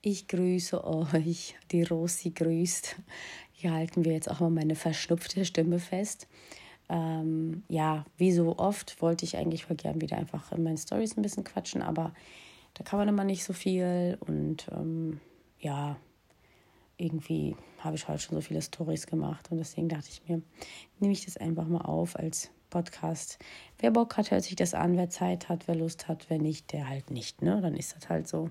Ich grüße euch. Die Rosi grüßt. Hier halten wir jetzt auch mal meine verschnupfte Stimme fest. Ähm, ja, wie so oft wollte ich eigentlich voll gern wieder einfach in meinen Stories ein bisschen quatschen, aber da kann man immer nicht so viel und ähm, ja, irgendwie habe ich heute schon so viele Stories gemacht und deswegen dachte ich mir, nehme ich das einfach mal auf als Podcast. Wer Bock hat, hört sich das an, wer Zeit hat, wer Lust hat, wer nicht, der halt nicht, ne? Dann ist das halt so.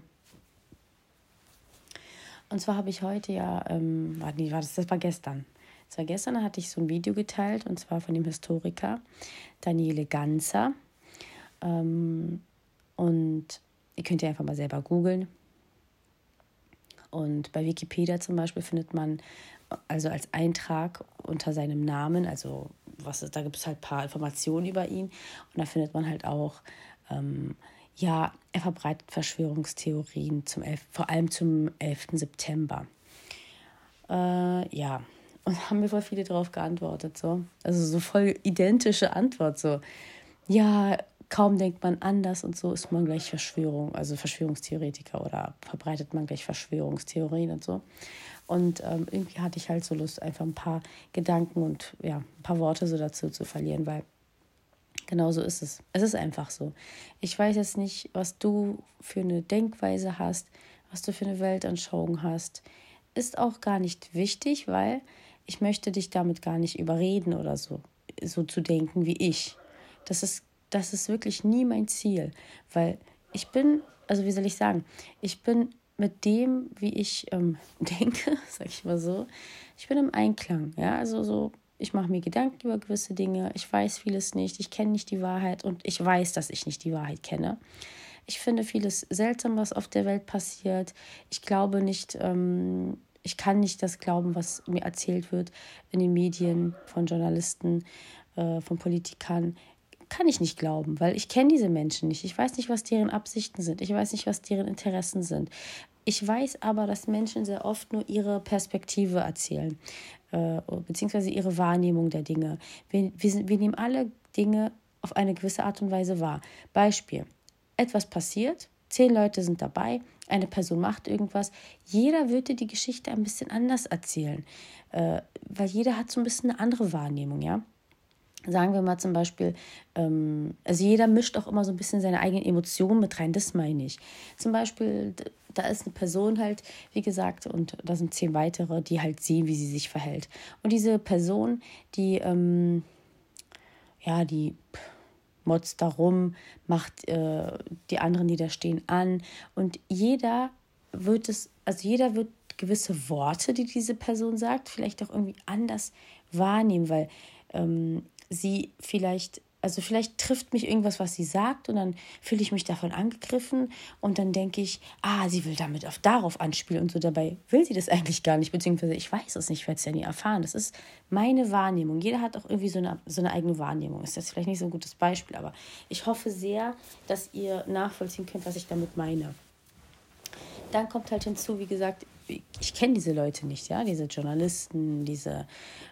Und zwar habe ich heute ja, ähm, war, nee, war das, das war gestern. Das war gestern, hatte ich so ein Video geteilt und zwar von dem Historiker Daniele Ganzer. Ähm, und ihr könnt ja einfach mal selber googeln. Und bei Wikipedia zum Beispiel findet man also als Eintrag unter seinem Namen, also was da gibt es halt ein paar Informationen über ihn. Und da findet man halt auch, ähm, ja, er verbreitet Verschwörungstheorien, zum 11, vor allem zum 11. September. Äh, ja, und haben mir voll viele drauf geantwortet, so. Also so voll identische Antwort, so. Ja, kaum denkt man anders und so ist man gleich Verschwörung, also Verschwörungstheoretiker oder verbreitet man gleich Verschwörungstheorien und so. Und ähm, irgendwie hatte ich halt so Lust, einfach ein paar Gedanken und ja, ein paar Worte so dazu zu verlieren, weil genau so ist es. Es ist einfach so. Ich weiß jetzt nicht, was du für eine Denkweise hast, was du für eine Weltanschauung hast. Ist auch gar nicht wichtig, weil ich möchte dich damit gar nicht überreden oder so, so zu denken wie ich. Das ist das ist wirklich nie mein Ziel, weil ich bin, also wie soll ich sagen, ich bin mit dem, wie ich ähm, denke, sag ich mal so, ich bin im Einklang, ja, also so, ich mache mir Gedanken über gewisse Dinge, ich weiß vieles nicht, ich kenne nicht die Wahrheit und ich weiß, dass ich nicht die Wahrheit kenne. Ich finde vieles seltsam, was auf der Welt passiert. Ich glaube nicht, ähm, ich kann nicht das glauben, was mir erzählt wird in den Medien von Journalisten, äh, von Politikern kann ich nicht glauben, weil ich kenne diese Menschen nicht. Ich weiß nicht, was deren Absichten sind. Ich weiß nicht, was deren Interessen sind. Ich weiß aber, dass Menschen sehr oft nur ihre Perspektive erzählen, äh, beziehungsweise ihre Wahrnehmung der Dinge. Wir, wir, wir nehmen alle Dinge auf eine gewisse Art und Weise wahr. Beispiel: Etwas passiert, zehn Leute sind dabei, eine Person macht irgendwas. Jeder würde die Geschichte ein bisschen anders erzählen, äh, weil jeder hat so ein bisschen eine andere Wahrnehmung, ja sagen wir mal zum Beispiel, ähm, also jeder mischt auch immer so ein bisschen seine eigenen Emotionen mit rein, das meine ich. Zum Beispiel, da ist eine Person halt, wie gesagt, und da sind zehn weitere, die halt sehen, wie sie sich verhält. Und diese Person, die, ähm, ja, die motzt darum, macht äh, die anderen, die da stehen, an. Und jeder wird es, also jeder wird gewisse Worte, die diese Person sagt, vielleicht auch irgendwie anders wahrnehmen, weil ähm, sie vielleicht, also vielleicht trifft mich irgendwas, was sie sagt, und dann fühle ich mich davon angegriffen und dann denke ich, ah, sie will damit auf darauf anspielen und so. Dabei will sie das eigentlich gar nicht, beziehungsweise ich weiß es nicht, ich werde es ja nie erfahren. Das ist meine Wahrnehmung. Jeder hat auch irgendwie so eine, so eine eigene Wahrnehmung. Ist jetzt vielleicht nicht so ein gutes Beispiel, aber ich hoffe sehr, dass ihr nachvollziehen könnt, was ich damit meine. Dann kommt halt hinzu, wie gesagt, ich kenne diese Leute nicht, ja, diese Journalisten, diese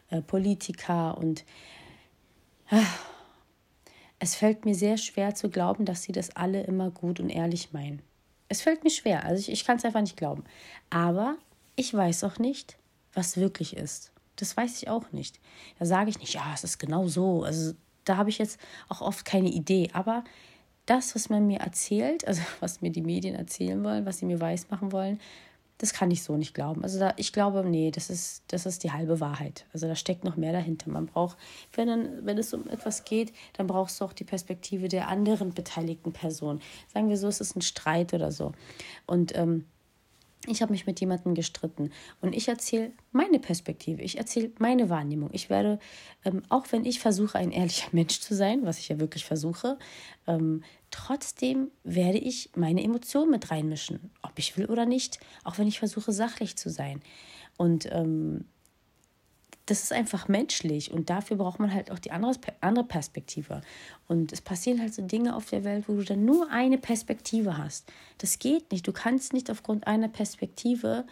äh, Politiker und es fällt mir sehr schwer zu glauben, dass sie das alle immer gut und ehrlich meinen. Es fällt mir schwer, also ich, ich kann es einfach nicht glauben. Aber ich weiß auch nicht, was wirklich ist. Das weiß ich auch nicht. Da sage ich nicht, ja, es ist genau so. Also da habe ich jetzt auch oft keine Idee. Aber das, was man mir erzählt, also was mir die Medien erzählen wollen, was sie mir weismachen wollen, das kann ich so nicht glauben. Also da, ich glaube, nee, das ist, das ist die halbe Wahrheit. Also da steckt noch mehr dahinter. Man braucht, wenn, dann, wenn es um etwas geht, dann brauchst du auch die Perspektive der anderen beteiligten Person. Sagen wir so, es ist ein Streit oder so. Und ähm, ich habe mich mit jemandem gestritten und ich erzähle meine Perspektive, ich erzähle meine Wahrnehmung. Ich werde, ähm, auch wenn ich versuche, ein ehrlicher Mensch zu sein, was ich ja wirklich versuche, ähm, trotzdem werde ich meine Emotionen mit reinmischen, ob ich will oder nicht, auch wenn ich versuche, sachlich zu sein. Und ähm, das ist einfach menschlich und dafür braucht man halt auch die andere, Perspektive. Und es passieren halt so Dinge auf der Welt, wo du dann nur eine Perspektive hast. Das geht nicht. Du kannst nicht aufgrund einer Perspektive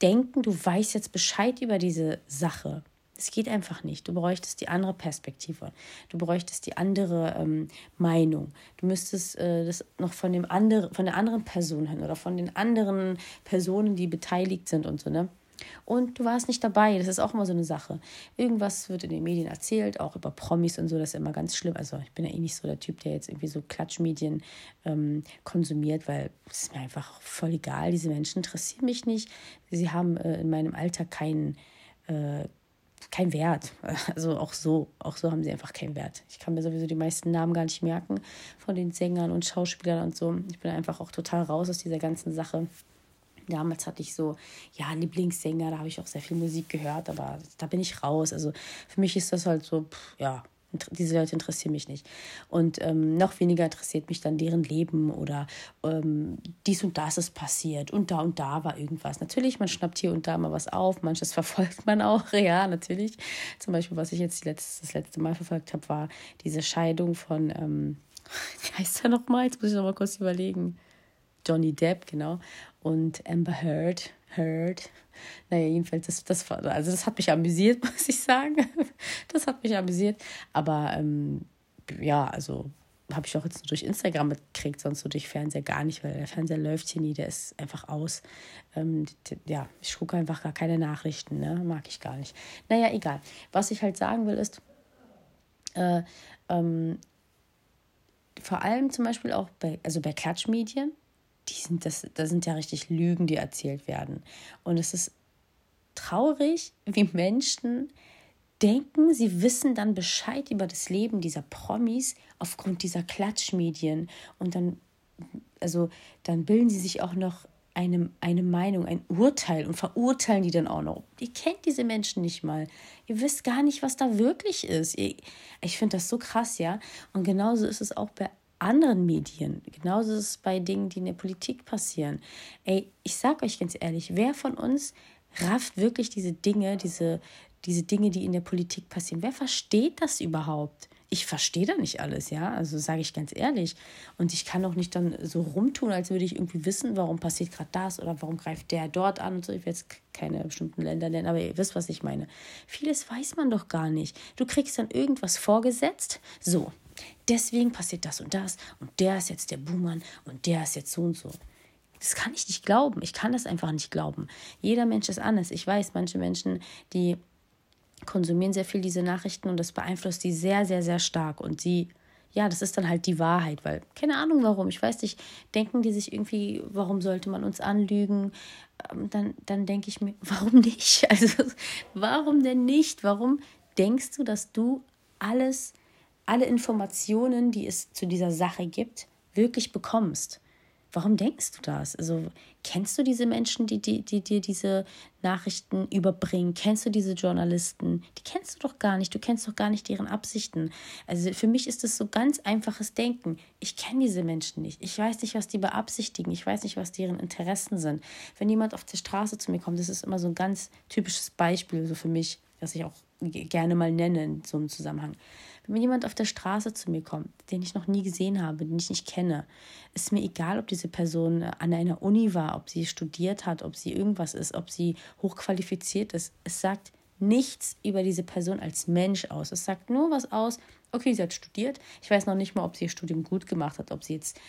denken, du weißt jetzt Bescheid über diese Sache. Das geht einfach nicht. Du bräuchtest die andere Perspektive. Du bräuchtest die andere ähm, Meinung. Du müsstest äh, das noch von, dem andere, von der anderen Person hören oder von den anderen Personen, die beteiligt sind und so, ne? Und du warst nicht dabei. Das ist auch immer so eine Sache. Irgendwas wird in den Medien erzählt, auch über Promis und so. Das ist immer ganz schlimm. Also ich bin ja eh nicht so der Typ, der jetzt irgendwie so Klatschmedien ähm, konsumiert, weil es ist mir einfach voll egal. Diese Menschen interessieren mich nicht. Sie haben äh, in meinem Alltag keinen äh, kein Wert. Also auch so, auch so haben sie einfach keinen Wert. Ich kann mir sowieso die meisten Namen gar nicht merken von den Sängern und Schauspielern und so. Ich bin einfach auch total raus aus dieser ganzen Sache. Damals hatte ich so, ja, Lieblingssänger, da habe ich auch sehr viel Musik gehört, aber da bin ich raus. Also für mich ist das halt so, pff, ja, diese Leute interessieren mich nicht. Und ähm, noch weniger interessiert mich dann deren Leben oder ähm, dies und das ist passiert und da und da war irgendwas. Natürlich, man schnappt hier und da mal was auf, manches verfolgt man auch, ja, natürlich. Zum Beispiel, was ich jetzt letzte, das letzte Mal verfolgt habe, war diese Scheidung von, ähm, wie heißt er nochmal? Jetzt muss ich nochmal kurz überlegen. Johnny Depp, genau und Amber Heard. Heard. Naja, jedenfalls, das, das, also das hat mich amüsiert, muss ich sagen. Das hat mich amüsiert. Aber ähm, ja, also habe ich auch jetzt nur durch Instagram mitgekriegt, sonst so durch Fernseher gar nicht, weil der Fernseher läuft hier nie, der ist einfach aus. Ähm, ja, ich gucke einfach gar keine Nachrichten, ne? mag ich gar nicht. Naja, egal. Was ich halt sagen will, ist, äh, ähm, vor allem zum Beispiel auch bei, also bei Klatschmedien, die sind das, das sind ja richtig Lügen, die erzählt werden. Und es ist traurig, wie Menschen denken, sie wissen dann Bescheid über das Leben dieser Promis aufgrund dieser Klatschmedien. Und dann, also, dann bilden sie sich auch noch eine, eine Meinung, ein Urteil und verurteilen die dann auch noch. Ihr kennt diese Menschen nicht mal. Ihr wisst gar nicht, was da wirklich ist. Ich finde das so krass, ja. Und genauso ist es auch bei anderen Medien. Genauso ist es bei Dingen, die in der Politik passieren. Ey, ich sag euch ganz ehrlich, wer von uns rafft wirklich diese Dinge, diese, diese Dinge, die in der Politik passieren? Wer versteht das überhaupt? Ich verstehe da nicht alles, ja, also sage ich ganz ehrlich. Und ich kann auch nicht dann so rumtun, als würde ich irgendwie wissen, warum passiert gerade das oder warum greift der dort an und so. Ich will jetzt keine bestimmten Länder nennen, aber ihr wisst, was ich meine. Vieles weiß man doch gar nicht. Du kriegst dann irgendwas vorgesetzt. So, deswegen passiert das und das und der ist jetzt der Buhmann und der ist jetzt so und so. Das kann ich nicht glauben. Ich kann das einfach nicht glauben. Jeder Mensch ist anders. Ich weiß, manche Menschen, die konsumieren sehr viel diese Nachrichten und das beeinflusst die sehr, sehr, sehr stark. Und sie, ja, das ist dann halt die Wahrheit, weil keine Ahnung warum. Ich weiß nicht, denken die sich irgendwie, warum sollte man uns anlügen? Ähm, dann, dann denke ich mir, warum nicht? Also, warum denn nicht? Warum denkst du, dass du alles alle Informationen, die es zu dieser Sache gibt, wirklich bekommst. Warum denkst du das? Also kennst du diese Menschen, die dir die, die diese Nachrichten überbringen? Kennst du diese Journalisten? Die kennst du doch gar nicht. Du kennst doch gar nicht deren Absichten. Also für mich ist das so ganz einfaches Denken. Ich kenne diese Menschen nicht. Ich weiß nicht, was die beabsichtigen. Ich weiß nicht, was deren Interessen sind. Wenn jemand auf der Straße zu mir kommt, das ist immer so ein ganz typisches Beispiel so für mich, das ich auch gerne mal nenne in so einem Zusammenhang. Wenn jemand auf der Straße zu mir kommt, den ich noch nie gesehen habe, den ich nicht kenne, ist mir egal, ob diese Person an einer Uni war, ob sie studiert hat, ob sie irgendwas ist, ob sie hochqualifiziert ist. Es sagt nichts über diese Person als Mensch aus. Es sagt nur was aus, okay, sie hat studiert. Ich weiß noch nicht mal, ob sie ihr Studium gut gemacht hat, ob sie jetzt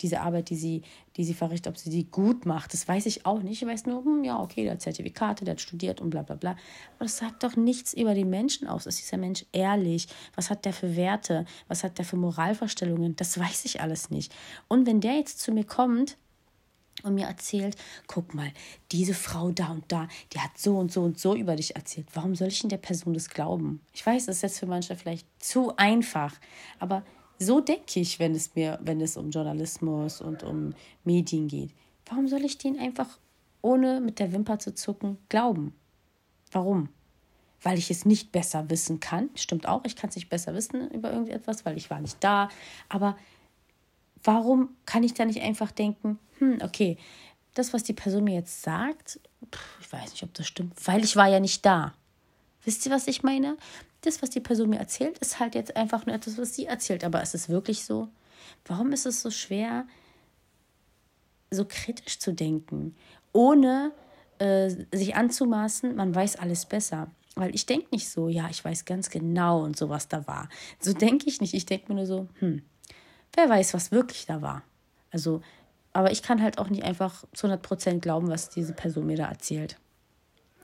diese Arbeit, die sie, die sie verrichtet, ob sie die gut macht. Das weiß ich auch nicht. Ich weiß nur, hm, ja, okay, der hat Zertifikate, der hat studiert und bla bla bla. Aber das sagt doch nichts über den Menschen aus. Ist dieser Mensch ehrlich? Was hat der für Werte? Was hat der für Moralvorstellungen? Das weiß ich alles nicht. Und wenn der jetzt zu mir kommt, und mir erzählt, guck mal, diese Frau da und da, die hat so und so und so über dich erzählt. Warum soll ich in der Person das glauben? Ich weiß, das ist jetzt für manche vielleicht zu einfach, aber so denke ich, wenn es mir, wenn es um Journalismus und um Medien geht. Warum soll ich denen einfach ohne mit der Wimper zu zucken glauben? Warum? Weil ich es nicht besser wissen kann. Stimmt auch, ich kann es nicht besser wissen über irgendetwas, weil ich war nicht da. Aber warum kann ich da nicht einfach denken, hm, okay, das, was die Person mir jetzt sagt, ich weiß nicht, ob das stimmt, weil ich war ja nicht da. Wisst ihr, was ich meine? Das, was die Person mir erzählt, ist halt jetzt einfach nur etwas, was sie erzählt. Aber ist es wirklich so? Warum ist es so schwer, so kritisch zu denken, ohne äh, sich anzumaßen, man weiß alles besser? Weil ich denke nicht so, ja, ich weiß ganz genau und so, was da war. So denke ich nicht. Ich denke mir nur so, hm, wer weiß, was wirklich da war. Also, aber ich kann halt auch nicht einfach zu 100% glauben, was diese Person mir da erzählt.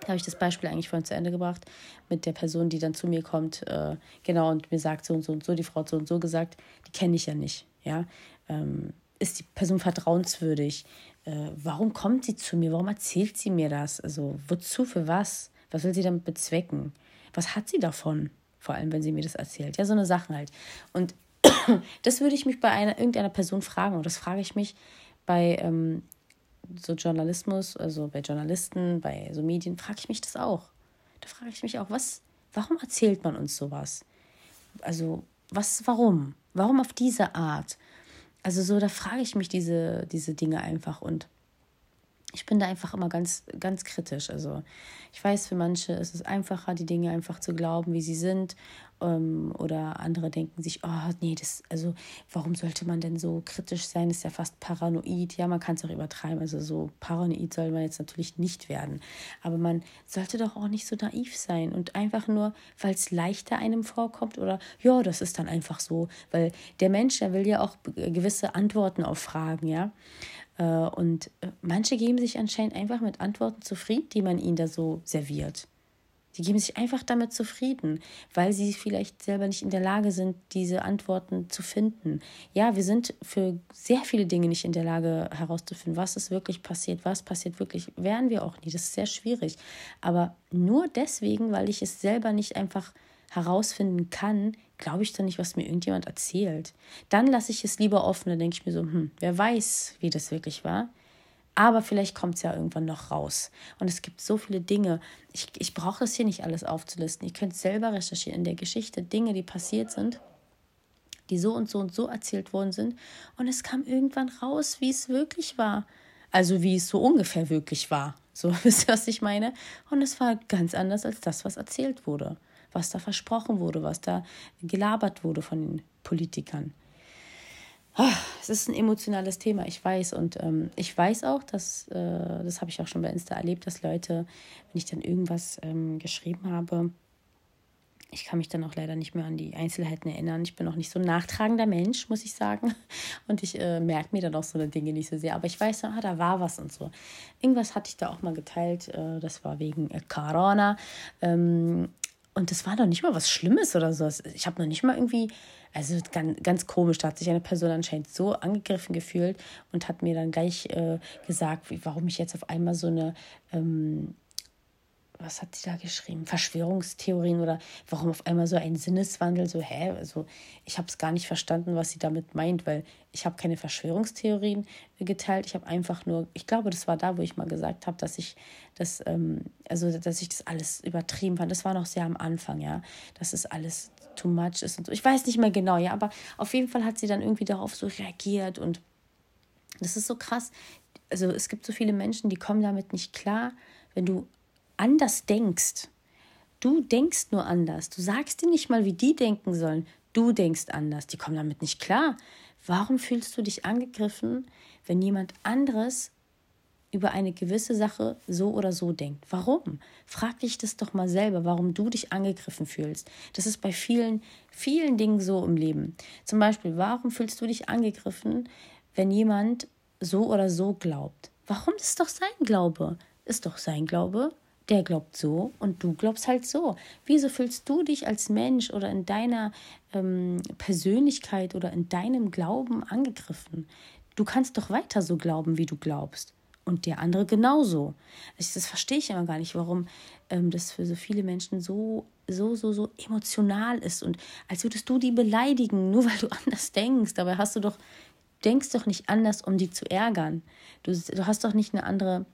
Da habe ich das Beispiel eigentlich vorhin zu Ende gebracht mit der Person, die dann zu mir kommt, äh, genau, und mir sagt, so und so und so, die Frau hat so und so gesagt, die kenne ich ja nicht, ja. Ähm, ist die Person vertrauenswürdig? Äh, warum kommt sie zu mir? Warum erzählt sie mir das? Also, wozu, für was? Was will sie damit bezwecken? Was hat sie davon? Vor allem, wenn sie mir das erzählt. Ja, so eine Sachen halt. Und das würde ich mich bei einer, irgendeiner Person fragen. Und das frage ich mich bei ähm, so Journalismus, also bei Journalisten, bei so Medien, frage ich mich das auch. Da frage ich mich auch, was, warum erzählt man uns sowas? Also, was, warum? Warum auf diese Art? Also so, da frage ich mich diese, diese Dinge einfach und ich bin da einfach immer ganz, ganz kritisch. Also ich weiß, für manche ist es einfacher, die Dinge einfach zu glauben, wie sie sind. Ähm, oder andere denken sich, oh nee, das, also warum sollte man denn so kritisch sein? Das ist ja fast paranoid. Ja, man kann es auch übertreiben. Also so paranoid soll man jetzt natürlich nicht werden. Aber man sollte doch auch nicht so naiv sein und einfach nur, weil es leichter einem vorkommt oder ja, das ist dann einfach so. Weil der Mensch, der will ja auch gewisse Antworten auf Fragen, ja. Äh, und äh, manche geben sich anscheinend einfach mit Antworten zufrieden, die man ihnen da so serviert. Die geben sich einfach damit zufrieden, weil sie vielleicht selber nicht in der Lage sind, diese Antworten zu finden. Ja, wir sind für sehr viele Dinge nicht in der Lage herauszufinden, was ist wirklich passiert, was passiert wirklich, wären wir auch nie. Das ist sehr schwierig. Aber nur deswegen, weil ich es selber nicht einfach herausfinden kann, glaube ich dann nicht, was mir irgendjemand erzählt. Dann lasse ich es lieber offen, dann denke ich mir so, hm, wer weiß, wie das wirklich war. Aber vielleicht kommt es ja irgendwann noch raus. Und es gibt so viele Dinge. Ich, ich brauche das hier nicht alles aufzulisten. Ihr könnt selber recherchieren in der Geschichte, Dinge, die passiert sind, die so und so und so erzählt worden sind. Und es kam irgendwann raus, wie es wirklich war. Also wie es so ungefähr wirklich war. So wisst ihr, was ich meine? Und es war ganz anders als das, was erzählt wurde was da versprochen wurde, was da gelabert wurde von den Politikern. Ah, es ist ein emotionales Thema, ich weiß. Und ähm, ich weiß auch, dass, äh, das habe ich auch schon bei Insta erlebt, dass Leute, wenn ich dann irgendwas ähm, geschrieben habe, ich kann mich dann auch leider nicht mehr an die Einzelheiten erinnern. Ich bin auch nicht so ein nachtragender Mensch, muss ich sagen. Und ich äh, merke mir dann auch so eine Dinge nicht so sehr. Aber ich weiß, ah, da war was und so. Irgendwas hatte ich da auch mal geteilt. Äh, das war wegen äh, Corona. Ähm, und das war doch nicht mal was Schlimmes oder so. Ich habe noch nicht mal irgendwie, also ganz, ganz komisch, da hat sich eine Person anscheinend so angegriffen gefühlt und hat mir dann gleich äh, gesagt, wie, warum ich jetzt auf einmal so eine ähm, was hat sie da geschrieben? Verschwörungstheorien oder warum auf einmal so ein Sinneswandel? So, hä? Also, ich habe es gar nicht verstanden, was sie damit meint, weil ich habe keine Verschwörungstheorien geteilt. Ich habe einfach nur, ich glaube, das war da, wo ich mal gesagt habe, dass ich das, ähm, also, dass ich das alles übertrieben fand. Das war noch sehr am Anfang, ja, dass es alles too much ist und so. Ich weiß nicht mehr genau, ja, aber auf jeden Fall hat sie dann irgendwie darauf so reagiert und das ist so krass. Also, es gibt so viele Menschen, die kommen damit nicht klar, wenn du anders denkst. Du denkst nur anders. Du sagst dir nicht mal, wie die denken sollen. Du denkst anders. Die kommen damit nicht klar. Warum fühlst du dich angegriffen, wenn jemand anderes über eine gewisse Sache so oder so denkt? Warum? Frag dich das doch mal selber, warum du dich angegriffen fühlst. Das ist bei vielen, vielen Dingen so im Leben. Zum Beispiel, warum fühlst du dich angegriffen, wenn jemand so oder so glaubt? Warum? Ist doch sein Glaube. Ist doch sein Glaube der glaubt so und du glaubst halt so. Wieso fühlst du dich als Mensch oder in deiner ähm, Persönlichkeit oder in deinem Glauben angegriffen? Du kannst doch weiter so glauben, wie du glaubst. Und der andere genauso. Das verstehe ich immer gar nicht, warum ähm, das für so viele Menschen so, so, so, so emotional ist. Und als würdest du die beleidigen, nur weil du anders denkst. Dabei hast du doch, denkst doch nicht anders, um die zu ärgern. Du, du hast doch nicht eine andere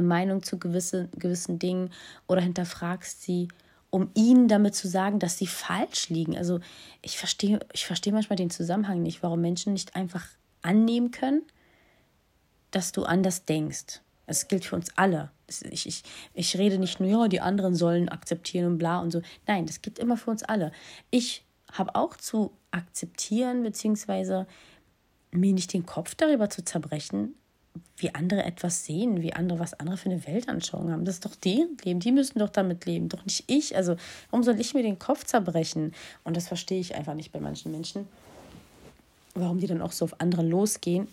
Meinung zu gewisse, gewissen Dingen oder hinterfragst sie, um ihnen damit zu sagen, dass sie falsch liegen. Also ich verstehe, ich verstehe manchmal den Zusammenhang nicht, warum Menschen nicht einfach annehmen können, dass du anders denkst. Es gilt für uns alle. Ich, ich, ich rede nicht nur, ja, die anderen sollen akzeptieren und bla und so. Nein, das gilt immer für uns alle. Ich habe auch zu akzeptieren, beziehungsweise mir nicht den Kopf darüber zu zerbrechen, wie andere etwas sehen, wie andere, was andere für eine Weltanschauung haben. Das ist doch deren Leben. Die müssen doch damit leben, doch nicht ich. Also, warum soll ich mir den Kopf zerbrechen? Und das verstehe ich einfach nicht bei manchen Menschen. Warum die dann auch so auf andere losgehen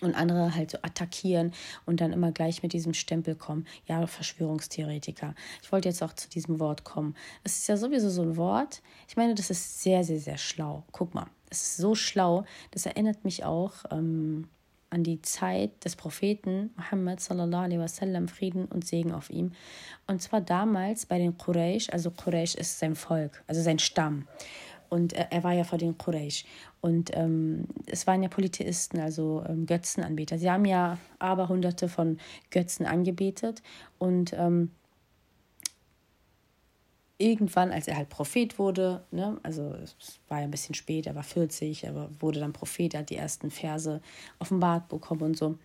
und andere halt so attackieren und dann immer gleich mit diesem Stempel kommen. Ja, Verschwörungstheoretiker. Ich wollte jetzt auch zu diesem Wort kommen. Es ist ja sowieso so ein Wort. Ich meine, das ist sehr, sehr, sehr schlau. Guck mal, es ist so schlau. Das erinnert mich auch ähm, an die Zeit des Propheten Muhammad sallallahu alaihi wasallam, Frieden und Segen auf ihm. Und zwar damals bei den Quraysh, also Quraysh ist sein Volk, also sein Stamm. Und er, er war ja vor den Quraysh. Und ähm, es waren ja Polytheisten, also ähm, Götzenanbeter. Sie haben ja aber hunderte von Götzen angebetet. Und ähm, irgendwann, als er halt Prophet wurde, ne, also es war ja ein bisschen spät, er war 40, aber wurde dann Prophet, er hat die ersten Verse offenbart bekommen und so.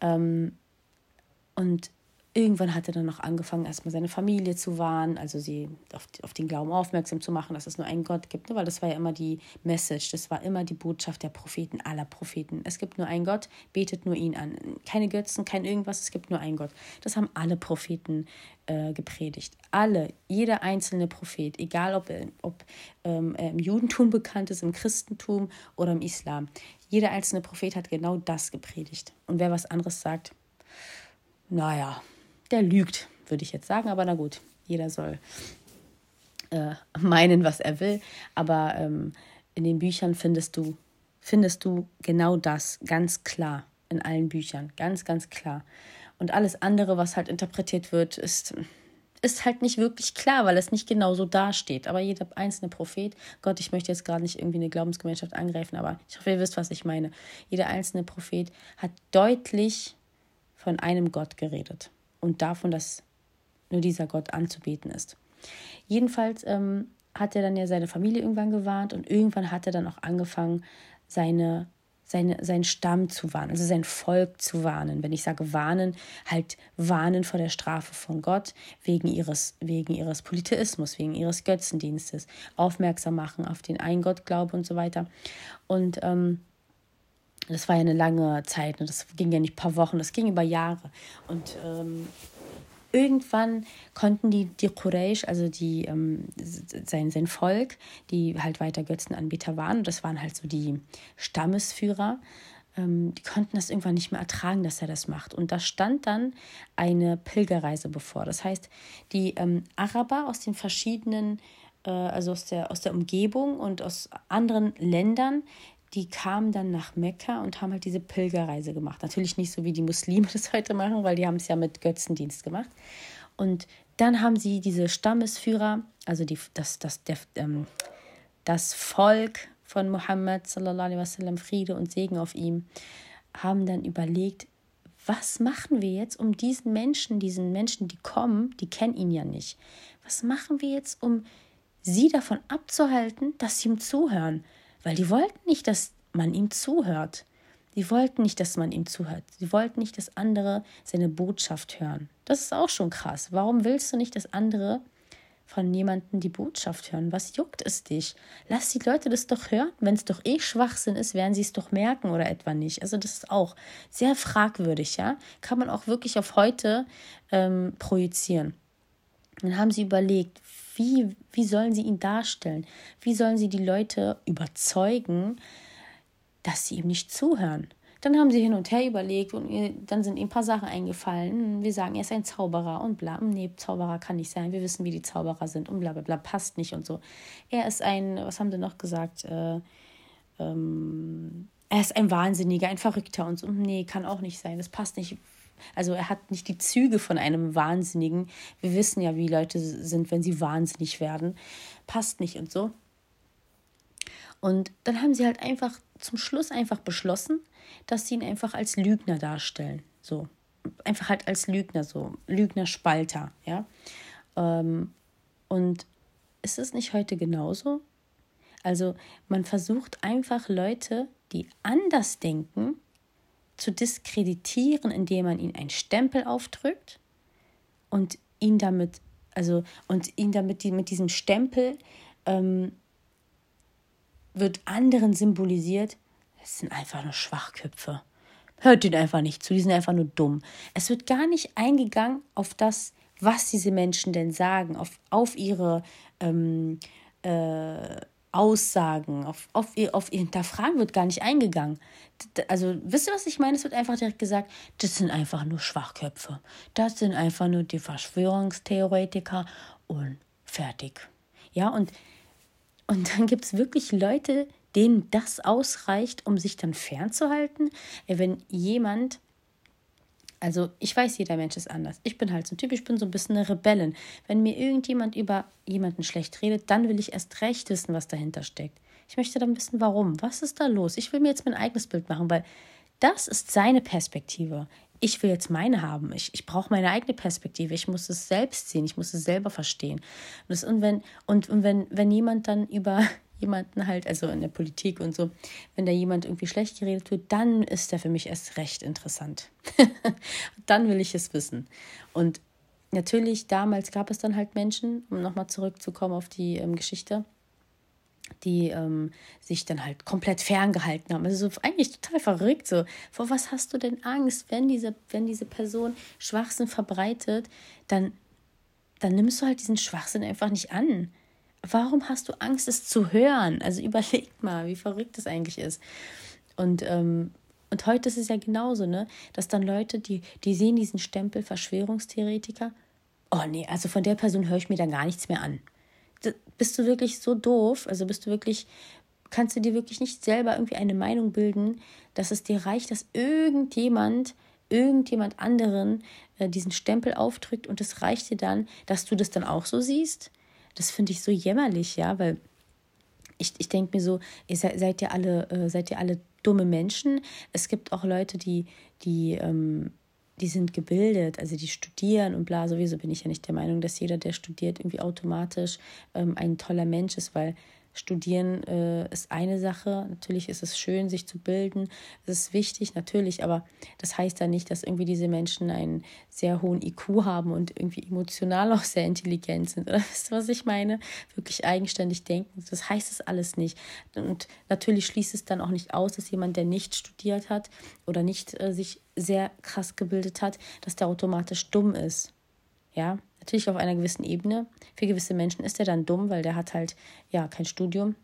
Ähm, und irgendwann hat er dann noch angefangen, erstmal seine Familie zu warnen, also sie auf, auf den Glauben aufmerksam zu machen, dass es nur einen Gott gibt, ne? weil das war ja immer die Message, das war immer die Botschaft der Propheten, aller Propheten. Es gibt nur einen Gott, betet nur ihn an. Keine Götzen, kein irgendwas, es gibt nur einen Gott. Das haben alle Propheten äh, gepredigt. Alle, jeder einzelne Prophet, egal ob, ob ähm, im Judentum bekannt ist, im Christentum oder im Islam. Jeder einzelne Prophet hat genau das gepredigt. Und wer was anderes sagt, naja, der lügt, würde ich jetzt sagen. Aber na gut, jeder soll äh, meinen, was er will. Aber ähm, in den Büchern findest du, findest du genau das ganz klar. In allen Büchern, ganz, ganz klar. Und alles andere, was halt interpretiert wird, ist, ist halt nicht wirklich klar, weil es nicht genau so dasteht. Aber jeder einzelne Prophet, Gott, ich möchte jetzt gerade nicht irgendwie eine Glaubensgemeinschaft angreifen, aber ich hoffe, ihr wisst, was ich meine. Jeder einzelne Prophet hat deutlich von einem Gott geredet und davon, dass nur dieser Gott anzubeten ist. Jedenfalls ähm, hat er dann ja seine Familie irgendwann gewarnt und irgendwann hat er dann auch angefangen, seine, seine, seinen Stamm zu warnen, also sein Volk zu warnen. Wenn ich sage warnen, halt warnen vor der Strafe von Gott wegen ihres, wegen ihres Polytheismus, wegen ihres Götzendienstes, aufmerksam machen auf den Eingottglaube und so weiter. Und ähm, das war ja eine lange Zeit, ne? das ging ja nicht paar Wochen, das ging über Jahre. Und ähm, irgendwann konnten die, die Quraysh, also die, ähm, sein, sein Volk, die halt weiter Götzenanbeter waren, und das waren halt so die Stammesführer, ähm, die konnten das irgendwann nicht mehr ertragen, dass er das macht. Und da stand dann eine Pilgerreise bevor. Das heißt, die ähm, Araber aus den verschiedenen äh, also aus der, aus der Umgebung und aus anderen Ländern, die kamen dann nach Mekka und haben halt diese Pilgerreise gemacht. Natürlich nicht so, wie die Muslime das heute machen, weil die haben es ja mit Götzendienst gemacht. Und dann haben sie diese Stammesführer, also die, das, das, der, ähm, das Volk von Mohammed, Friede und Segen auf ihm, haben dann überlegt, was machen wir jetzt, um diesen Menschen, diesen Menschen, die kommen, die kennen ihn ja nicht, was machen wir jetzt, um sie davon abzuhalten, dass sie ihm zuhören? Weil die wollten nicht, dass man ihm zuhört. Die wollten nicht, dass man ihm zuhört. Sie wollten nicht, dass andere seine Botschaft hören. Das ist auch schon krass. Warum willst du nicht, dass andere von jemandem die Botschaft hören? Was juckt es dich? Lass die Leute das doch hören. Wenn es doch eh Schwachsinn ist, werden sie es doch merken oder etwa nicht. Also das ist auch sehr fragwürdig, ja. Kann man auch wirklich auf heute ähm, projizieren. Dann haben sie überlegt, wie, wie sollen sie ihn darstellen? Wie sollen sie die Leute überzeugen, dass sie ihm nicht zuhören? Dann haben sie hin und her überlegt und dann sind ihm ein paar Sachen eingefallen. Wir sagen, er ist ein Zauberer und bla. Nee, Zauberer kann nicht sein. Wir wissen, wie die Zauberer sind und bla bla bla. Passt nicht und so. Er ist ein, was haben sie noch gesagt? Äh, ähm, er ist ein Wahnsinniger, ein Verrückter und so. Nee, kann auch nicht sein. Das passt nicht. Also er hat nicht die Züge von einem Wahnsinnigen. Wir wissen ja, wie Leute sind, wenn sie wahnsinnig werden. Passt nicht und so. Und dann haben sie halt einfach zum Schluss einfach beschlossen, dass sie ihn einfach als Lügner darstellen. So. Einfach halt als Lügner, so. Lügner-Spalter, ja. Ähm, und ist es nicht heute genauso? Also man versucht einfach Leute, die anders denken, zu diskreditieren, indem man ihn einen Stempel aufdrückt und ihn damit, also und ihn damit mit diesem Stempel ähm, wird anderen symbolisiert, das sind einfach nur Schwachköpfe. Hört ihnen einfach nicht zu, die sind einfach nur dumm. Es wird gar nicht eingegangen auf das, was diese Menschen denn sagen, auf, auf ihre ähm, äh, Aussagen, auf, auf, ihr, auf ihr Hinterfragen wird gar nicht eingegangen. Also, wisst ihr, was ich meine? Es wird einfach direkt gesagt, das sind einfach nur Schwachköpfe. Das sind einfach nur die Verschwörungstheoretiker und fertig. Ja, und, und dann gibt es wirklich Leute, denen das ausreicht, um sich dann fernzuhalten. Wenn jemand also ich weiß, jeder Mensch ist anders. Ich bin halt so ein Typ, ich bin so ein bisschen eine Rebellin. Wenn mir irgendjemand über jemanden schlecht redet, dann will ich erst recht wissen, was dahinter steckt. Ich möchte dann wissen, warum. Was ist da los? Ich will mir jetzt mein eigenes Bild machen, weil das ist seine Perspektive. Ich will jetzt meine haben. Ich, ich brauche meine eigene Perspektive. Ich muss es selbst sehen. Ich muss es selber verstehen. Und, das, und, wenn, und, und wenn, wenn jemand dann über jemanden halt, also in der Politik und so, wenn da jemand irgendwie schlecht geredet wird, dann ist der für mich erst recht interessant. dann will ich es wissen. Und natürlich, damals gab es dann halt Menschen, um nochmal zurückzukommen auf die ähm, Geschichte, die ähm, sich dann halt komplett ferngehalten haben. Also so, eigentlich total verrückt. So, vor was hast du denn Angst, wenn diese, wenn diese Person Schwachsinn verbreitet, dann, dann nimmst du halt diesen Schwachsinn einfach nicht an warum hast du Angst, es zu hören? Also überleg mal, wie verrückt das eigentlich ist. Und, ähm, und heute ist es ja genauso, ne? Dass dann Leute, die, die sehen diesen Stempel Verschwörungstheoretiker, oh nee, also von der Person höre ich mir dann gar nichts mehr an. Da, bist du wirklich so doof? Also bist du wirklich, kannst du dir wirklich nicht selber irgendwie eine Meinung bilden, dass es dir reicht, dass irgendjemand irgendjemand anderen äh, diesen Stempel aufdrückt und es reicht dir dann, dass du das dann auch so siehst? Das finde ich so jämmerlich, ja, weil ich, ich denke mir so, ihr seid, seid ihr alle, äh, seid ihr alle dumme Menschen? Es gibt auch Leute, die, die, ähm, die sind gebildet, also die studieren und bla, sowieso bin ich ja nicht der Meinung, dass jeder, der studiert, irgendwie automatisch ähm, ein toller Mensch ist, weil Studieren äh, ist eine Sache. Natürlich ist es schön, sich zu bilden. Es ist wichtig, natürlich, aber das heißt ja nicht, dass irgendwie diese Menschen einen sehr hohen IQ haben und irgendwie emotional auch sehr intelligent sind. Oder wisst ihr, was ich meine? Wirklich eigenständig denken. Das heißt es alles nicht. Und natürlich schließt es dann auch nicht aus, dass jemand, der nicht studiert hat oder nicht äh, sich sehr krass gebildet hat, dass der automatisch dumm ist. Ja, Natürlich auf einer gewissen Ebene. Für gewisse Menschen ist er dann dumm, weil der hat halt ja kein Studium.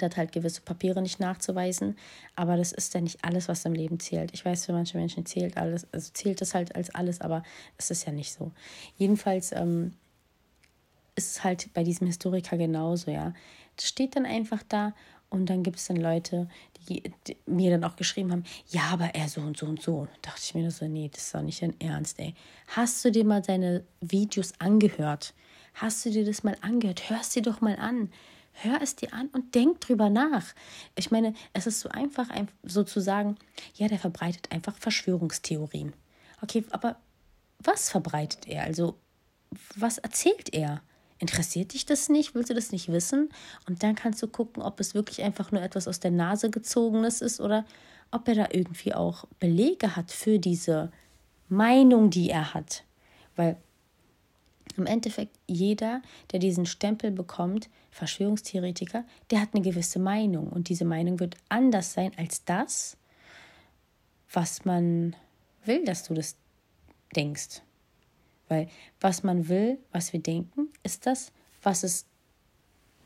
Der hat halt gewisse Papiere nicht nachzuweisen. Aber das ist ja nicht alles, was im Leben zählt. Ich weiß, für manche Menschen zählt alles, also zählt das halt als alles, aber es ist ja nicht so. Jedenfalls ähm, ist es halt bei diesem Historiker genauso, ja. Das steht dann einfach da und dann gibt es dann Leute, die, die, mir dann auch geschrieben haben, ja, aber er so und so und so. Da dachte ich mir nur so, nee, das ist doch nicht dein Ernst, ey. Hast du dir mal seine Videos angehört? Hast du dir das mal angehört? Hör es dir doch mal an. Hör es dir an und denk drüber nach. Ich meine, es ist so einfach, so zu sagen, ja, der verbreitet einfach Verschwörungstheorien. Okay, aber was verbreitet er? Also, was erzählt er? Interessiert dich das nicht? Willst du das nicht wissen? Und dann kannst du gucken, ob es wirklich einfach nur etwas aus der Nase gezogenes ist oder ob er da irgendwie auch Belege hat für diese Meinung, die er hat. Weil im Endeffekt jeder, der diesen Stempel bekommt, Verschwörungstheoretiker, der hat eine gewisse Meinung. Und diese Meinung wird anders sein als das, was man will, dass du das denkst. Weil was man will, was wir denken, ist das, was es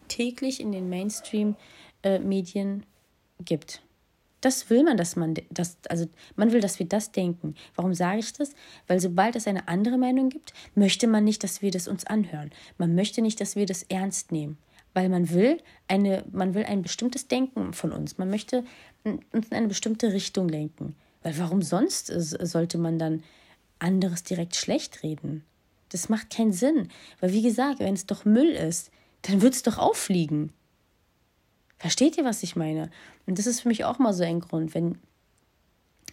täglich in den Mainstream-Medien äh, gibt. Das will man, dass man das, also man will, dass wir das denken. Warum sage ich das? Weil sobald es eine andere Meinung gibt, möchte man nicht, dass wir das uns anhören. Man möchte nicht, dass wir das ernst nehmen. Weil man will eine, man will ein bestimmtes Denken von uns. Man möchte uns in eine bestimmte Richtung lenken. Weil warum sonst sollte man dann anderes direkt schlecht reden. Das macht keinen Sinn. Weil, wie gesagt, wenn es doch Müll ist, dann wird es doch auffliegen. Versteht ihr, was ich meine? Und das ist für mich auch mal so ein Grund, wenn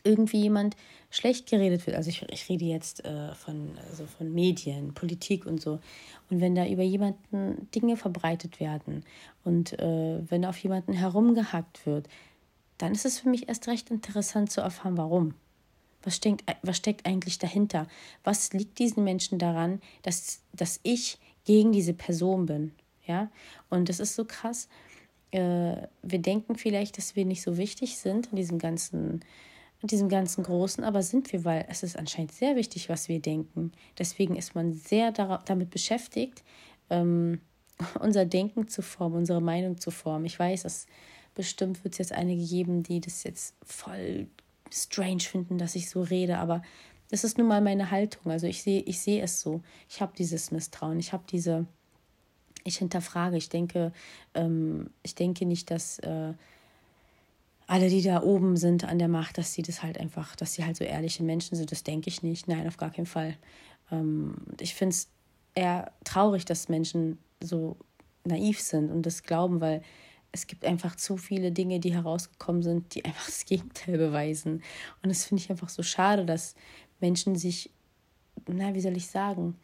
irgendwie jemand schlecht geredet wird. Also ich, ich rede jetzt äh, von, also von Medien, Politik und so. Und wenn da über jemanden Dinge verbreitet werden und äh, wenn auf jemanden herumgehackt wird, dann ist es für mich erst recht interessant zu erfahren, warum. Was steckt, was steckt eigentlich dahinter? Was liegt diesen Menschen daran, dass, dass ich gegen diese Person bin? Ja, und das ist so krass. Äh, wir denken vielleicht, dass wir nicht so wichtig sind in diesem ganzen mit diesem ganzen Großen, aber sind wir, weil es ist anscheinend sehr wichtig, was wir denken. Deswegen ist man sehr damit beschäftigt, ähm, unser Denken zu formen, unsere Meinung zu formen. Ich weiß, dass bestimmt wird es jetzt einige geben, die das jetzt voll strange finden, dass ich so rede, aber das ist nun mal meine Haltung. Also ich sehe, ich sehe es so. Ich habe dieses Misstrauen, ich habe diese, ich hinterfrage, ich denke, ähm, ich denke nicht, dass äh, alle, die da oben sind an der Macht, dass sie das halt einfach, dass sie halt so ehrliche Menschen sind. Das denke ich nicht. Nein, auf gar keinen Fall. Ähm, ich finde es eher traurig, dass Menschen so naiv sind und das glauben, weil es gibt einfach zu viele Dinge, die herausgekommen sind, die einfach das Gegenteil beweisen. Und das finde ich einfach so schade, dass Menschen sich, na, wie soll ich sagen,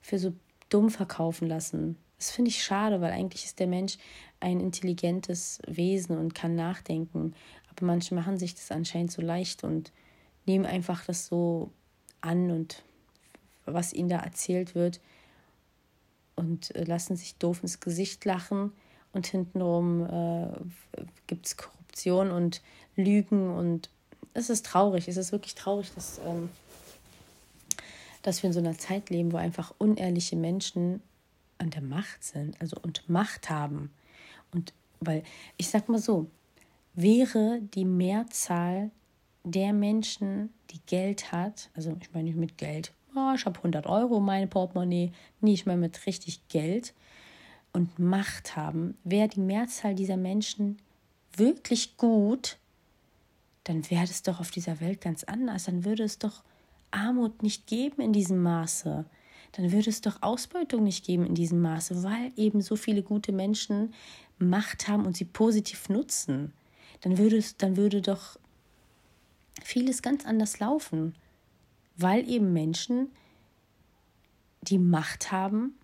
für so dumm verkaufen lassen. Das finde ich schade, weil eigentlich ist der Mensch ein intelligentes Wesen und kann nachdenken. Aber manche machen sich das anscheinend so leicht und nehmen einfach das so an und was ihnen da erzählt wird und äh, lassen sich doof ins Gesicht lachen und hintenrum äh, gibt es Korruption und Lügen und es ist traurig, es ist wirklich traurig, dass, ähm, dass wir in so einer Zeit leben, wo einfach unehrliche Menschen an der Macht sind, also und Macht haben. Und weil, ich sag mal so, wäre die Mehrzahl der Menschen, die Geld hat, also ich meine nicht mit Geld, oh, ich habe 100 Euro in meinem Portemonnaie, nicht mal mit richtig Geld, und Macht haben, wäre die Mehrzahl dieser Menschen wirklich gut, dann wäre es doch auf dieser Welt ganz anders. Dann würde es doch Armut nicht geben in diesem Maße. Dann würde es doch Ausbeutung nicht geben in diesem Maße, weil eben so viele gute Menschen Macht haben und sie positiv nutzen. Dann würde es, dann würde doch vieles ganz anders laufen, weil eben Menschen die Macht haben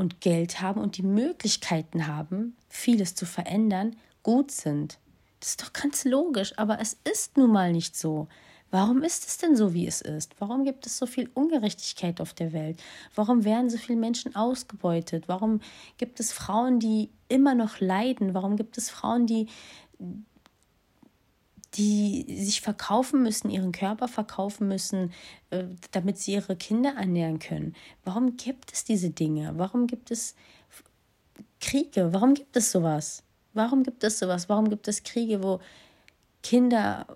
und Geld haben und die Möglichkeiten haben, vieles zu verändern, gut sind. Das ist doch ganz logisch, aber es ist nun mal nicht so. Warum ist es denn so, wie es ist? Warum gibt es so viel Ungerechtigkeit auf der Welt? Warum werden so viele Menschen ausgebeutet? Warum gibt es Frauen, die immer noch leiden? Warum gibt es Frauen, die, die sich verkaufen müssen, ihren Körper verkaufen müssen, äh, damit sie ihre Kinder ernähren können. Warum gibt es diese Dinge? Warum gibt es Kriege? Warum gibt es sowas? Warum gibt es sowas? Warum gibt es Kriege, wo Kinder,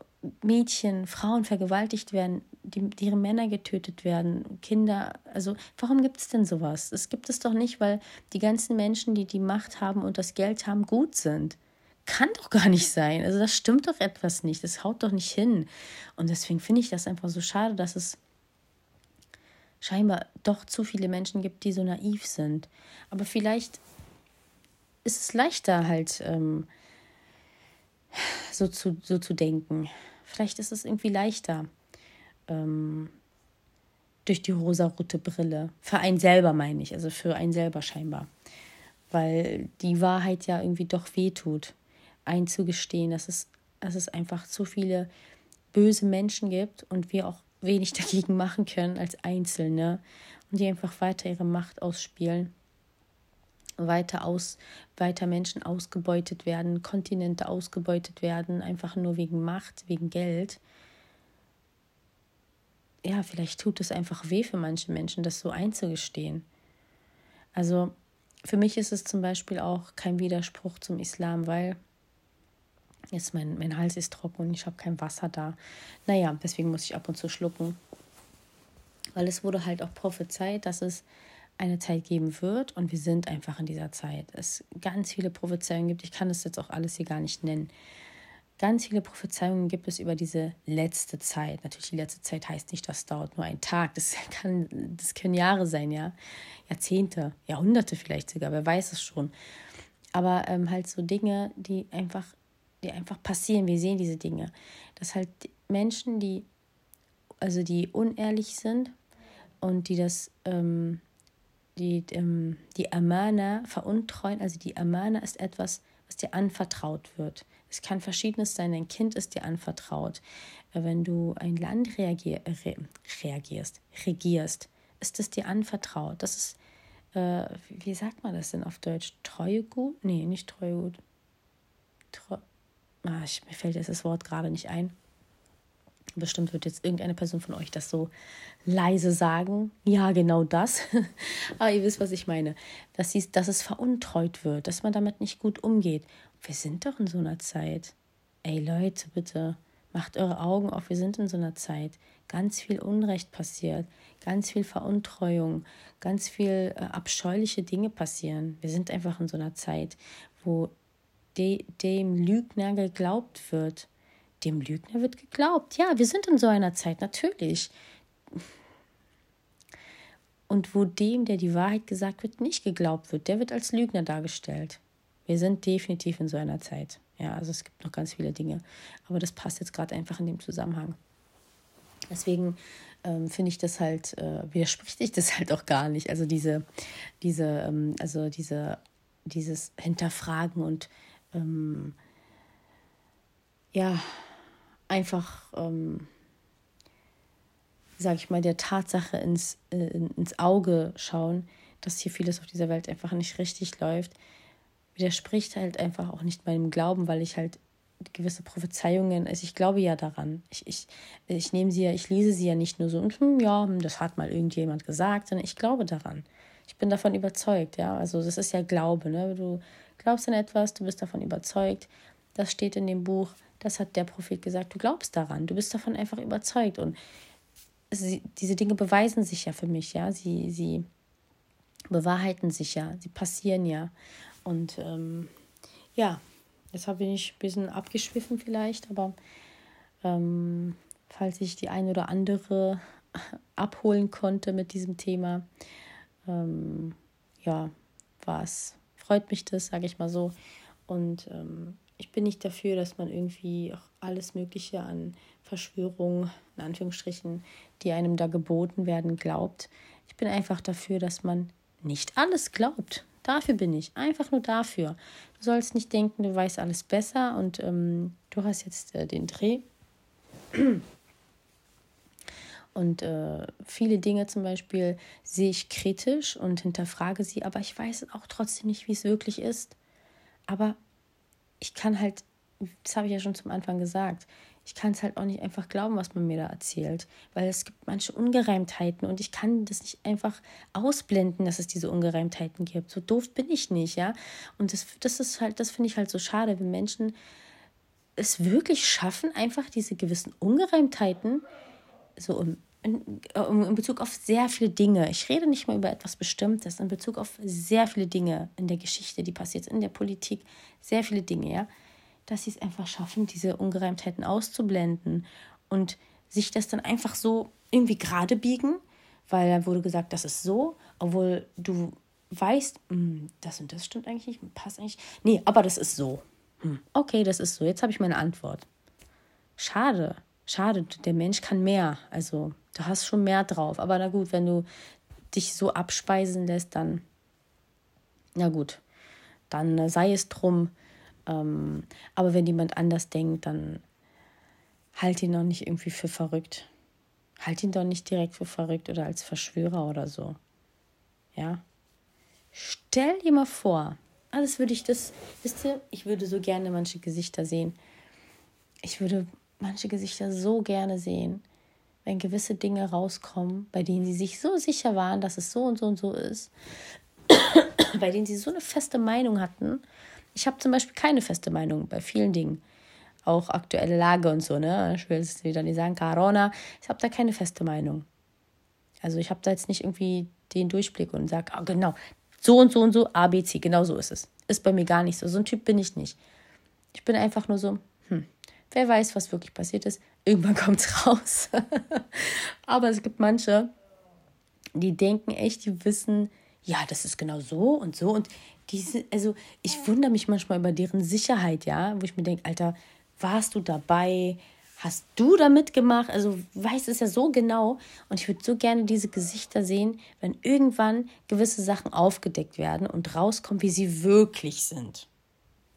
Mädchen, Frauen vergewaltigt werden, die, ihre Männer getötet werden, Kinder, also warum gibt es denn sowas? Es gibt es doch nicht, weil die ganzen Menschen, die die Macht haben und das Geld haben, gut sind kann doch gar nicht sein. Also das stimmt doch etwas nicht. Das haut doch nicht hin. Und deswegen finde ich das einfach so schade, dass es scheinbar doch zu viele Menschen gibt, die so naiv sind. Aber vielleicht ist es leichter halt ähm, so, zu, so zu denken. Vielleicht ist es irgendwie leichter ähm, durch die rosarote Brille. Für einen selber meine ich, also für einen selber scheinbar. Weil die Wahrheit ja irgendwie doch wehtut einzugestehen, dass es, dass es einfach zu viele böse Menschen gibt und wir auch wenig dagegen machen können als Einzelne und die einfach weiter ihre Macht ausspielen, weiter aus, weiter Menschen ausgebeutet werden, Kontinente ausgebeutet werden, einfach nur wegen Macht, wegen Geld. Ja, vielleicht tut es einfach weh für manche Menschen, das so einzugestehen. Also für mich ist es zum Beispiel auch kein Widerspruch zum Islam, weil Jetzt mein, mein Hals ist trocken und ich habe kein Wasser da. Naja, deswegen muss ich ab und zu schlucken. Weil es wurde halt auch prophezeit, dass es eine Zeit geben wird und wir sind einfach in dieser Zeit. Es ganz viele Prophezeiungen gibt. Ich kann das jetzt auch alles hier gar nicht nennen. Ganz viele Prophezeiungen gibt es über diese letzte Zeit. Natürlich, die letzte Zeit heißt nicht, das dauert nur ein Tag. Das, kann, das können Jahre sein, ja. Jahrzehnte, Jahrhunderte vielleicht sogar, wer weiß es schon. Aber ähm, halt so Dinge, die einfach die einfach passieren. Wir sehen diese Dinge. Dass halt Menschen, die, also die unehrlich sind und die das, ähm, die, ähm, die Amana veruntreuen, also die Amana ist etwas, was dir anvertraut wird. Es kann verschiedenes sein, dein Kind ist dir anvertraut. Äh, wenn du ein Land reagier, re, reagierst, regierst, ist es dir anvertraut. Das ist, äh, wie sagt man das denn auf Deutsch? Treuegut? Nee, nicht Treuegut. Treu, ah, ich, mir fällt jetzt das Wort gerade nicht ein. Bestimmt wird jetzt irgendeine Person von euch das so leise sagen. Ja, genau das. Aber ihr wisst, was ich meine. Dass, sie, dass es veruntreut wird, dass man damit nicht gut umgeht. Wir sind doch in so einer Zeit. Ey Leute, bitte, macht eure Augen auf. Wir sind in so einer Zeit. Ganz viel Unrecht passiert, ganz viel Veruntreuung, ganz viel äh, abscheuliche Dinge passieren. Wir sind einfach in so einer Zeit, wo de, dem Lügner geglaubt wird dem Lügner wird geglaubt. Ja, wir sind in so einer Zeit, natürlich. Und wo dem, der die Wahrheit gesagt wird, nicht geglaubt wird, der wird als Lügner dargestellt. Wir sind definitiv in so einer Zeit. Ja, also es gibt noch ganz viele Dinge. Aber das passt jetzt gerade einfach in dem Zusammenhang. Deswegen ähm, finde ich das halt, äh, widerspricht sich das halt auch gar nicht. Also diese, diese, ähm, also diese, dieses Hinterfragen und ähm, ja, einfach, ähm, sage ich mal, der Tatsache ins, äh, ins Auge schauen, dass hier vieles auf dieser Welt einfach nicht richtig läuft, widerspricht halt einfach auch nicht meinem Glauben, weil ich halt gewisse Prophezeiungen, also ich glaube ja daran. Ich, ich, ich nehme sie ja, ich lese sie ja nicht nur so und hm, ja, das hat mal irgendjemand gesagt, sondern ich glaube daran. Ich bin davon überzeugt, ja. Also das ist ja Glaube, ne? Du glaubst an etwas, du bist davon überzeugt. Das steht in dem Buch das hat der Prophet gesagt, du glaubst daran, du bist davon einfach überzeugt. Und sie, diese Dinge beweisen sich ja für mich, ja. Sie, sie bewahrheiten sich ja, sie passieren ja. Und ähm, ja, jetzt habe ich ein bisschen abgeschwiffen vielleicht, aber ähm, falls ich die eine oder andere abholen konnte mit diesem Thema, ähm, ja, was freut mich das, sage ich mal so. Und ähm, ich bin nicht dafür, dass man irgendwie auch alles Mögliche an Verschwörungen, in Anführungsstrichen, die einem da geboten werden, glaubt. Ich bin einfach dafür, dass man nicht alles glaubt. Dafür bin ich. Einfach nur dafür. Du sollst nicht denken, du weißt alles besser und ähm, du hast jetzt äh, den Dreh. Und äh, viele Dinge zum Beispiel sehe ich kritisch und hinterfrage sie, aber ich weiß auch trotzdem nicht, wie es wirklich ist. Aber ich kann halt, das habe ich ja schon zum Anfang gesagt, ich kann es halt auch nicht einfach glauben, was man mir da erzählt, weil es gibt manche Ungereimtheiten und ich kann das nicht einfach ausblenden, dass es diese Ungereimtheiten gibt. So doof bin ich nicht, ja. Und das, das ist halt, das finde ich halt so schade, wenn Menschen es wirklich schaffen, einfach diese gewissen Ungereimtheiten so im in, in, Bezug auf sehr viele Dinge. Ich rede nicht mal über etwas Bestimmtes, in Bezug auf sehr viele Dinge in der Geschichte, die passiert, in der Politik, sehr viele Dinge, ja, dass sie es einfach schaffen, diese Ungereimtheiten auszublenden und sich das dann einfach so irgendwie gerade biegen, weil dann wurde gesagt, das ist so, obwohl du weißt, hm, das und das stimmt eigentlich nicht, passt eigentlich. Nee, aber das ist so. Hm, okay, das ist so. Jetzt habe ich meine Antwort. Schade, schade, der Mensch kann mehr. Also du hast schon mehr drauf. Aber na gut, wenn du dich so abspeisen lässt, dann, na gut, dann äh, sei es drum. Ähm, aber wenn jemand anders denkt, dann halt ihn doch nicht irgendwie für verrückt. Halt ihn doch nicht direkt für verrückt oder als Verschwörer oder so. Ja? Stell dir mal vor, alles würde ich das, wisst ihr, ich würde so gerne manche Gesichter sehen. Ich würde manche Gesichter so gerne sehen, wenn gewisse Dinge rauskommen, bei denen sie sich so sicher waren, dass es so und so und so ist, bei denen sie so eine feste Meinung hatten. Ich habe zum Beispiel keine feste Meinung bei vielen Dingen. Auch aktuelle Lage und so, ne? Ich will es wieder nicht sagen, Corona. Ich habe da keine feste Meinung. Also ich habe da jetzt nicht irgendwie den Durchblick und sage, oh, genau, so und so und so, A, B, C, genau so ist es. Ist bei mir gar nicht so. So ein Typ bin ich nicht. Ich bin einfach nur so, wer weiß, was wirklich passiert ist. Irgendwann kommt es raus. Aber es gibt manche, die denken echt, die wissen, ja, das ist genau so und so. Und diese, also ich wundere mich manchmal über deren Sicherheit, ja, wo ich mir denke, Alter, warst du dabei? Hast du da mitgemacht? Also weiß es ja so genau. Und ich würde so gerne diese Gesichter sehen, wenn irgendwann gewisse Sachen aufgedeckt werden und rauskommt, wie sie wirklich sind.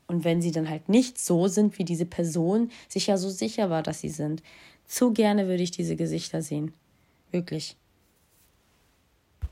Und wenn sie dann halt nicht so sind, wie diese Person sich ja so sicher war, dass sie sind. Zu gerne würde ich diese Gesichter sehen. Wirklich.